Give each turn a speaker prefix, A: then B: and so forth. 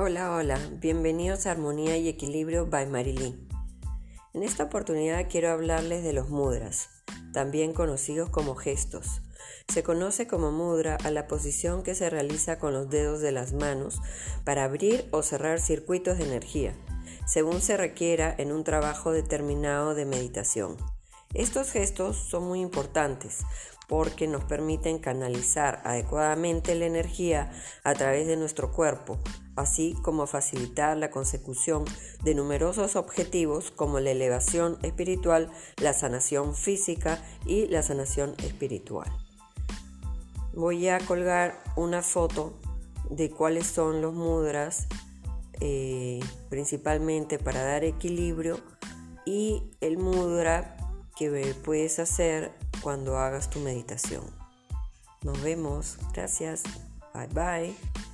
A: Hola, hola, bienvenidos a Armonía y Equilibrio by Marilyn. En esta oportunidad quiero hablarles de los mudras, también conocidos como gestos. Se conoce como mudra a la posición que se realiza con los dedos de las manos para abrir o cerrar circuitos de energía, según se requiera en un trabajo determinado de meditación. Estos gestos son muy importantes porque nos permiten canalizar adecuadamente la energía a través de nuestro cuerpo, así como facilitar la consecución de numerosos objetivos como la elevación espiritual, la sanación física y la sanación espiritual. Voy a colgar una foto de cuáles son los mudras, eh, principalmente para dar equilibrio, y el mudra que puedes hacer cuando hagas tu meditación. Nos vemos. Gracias. Bye bye.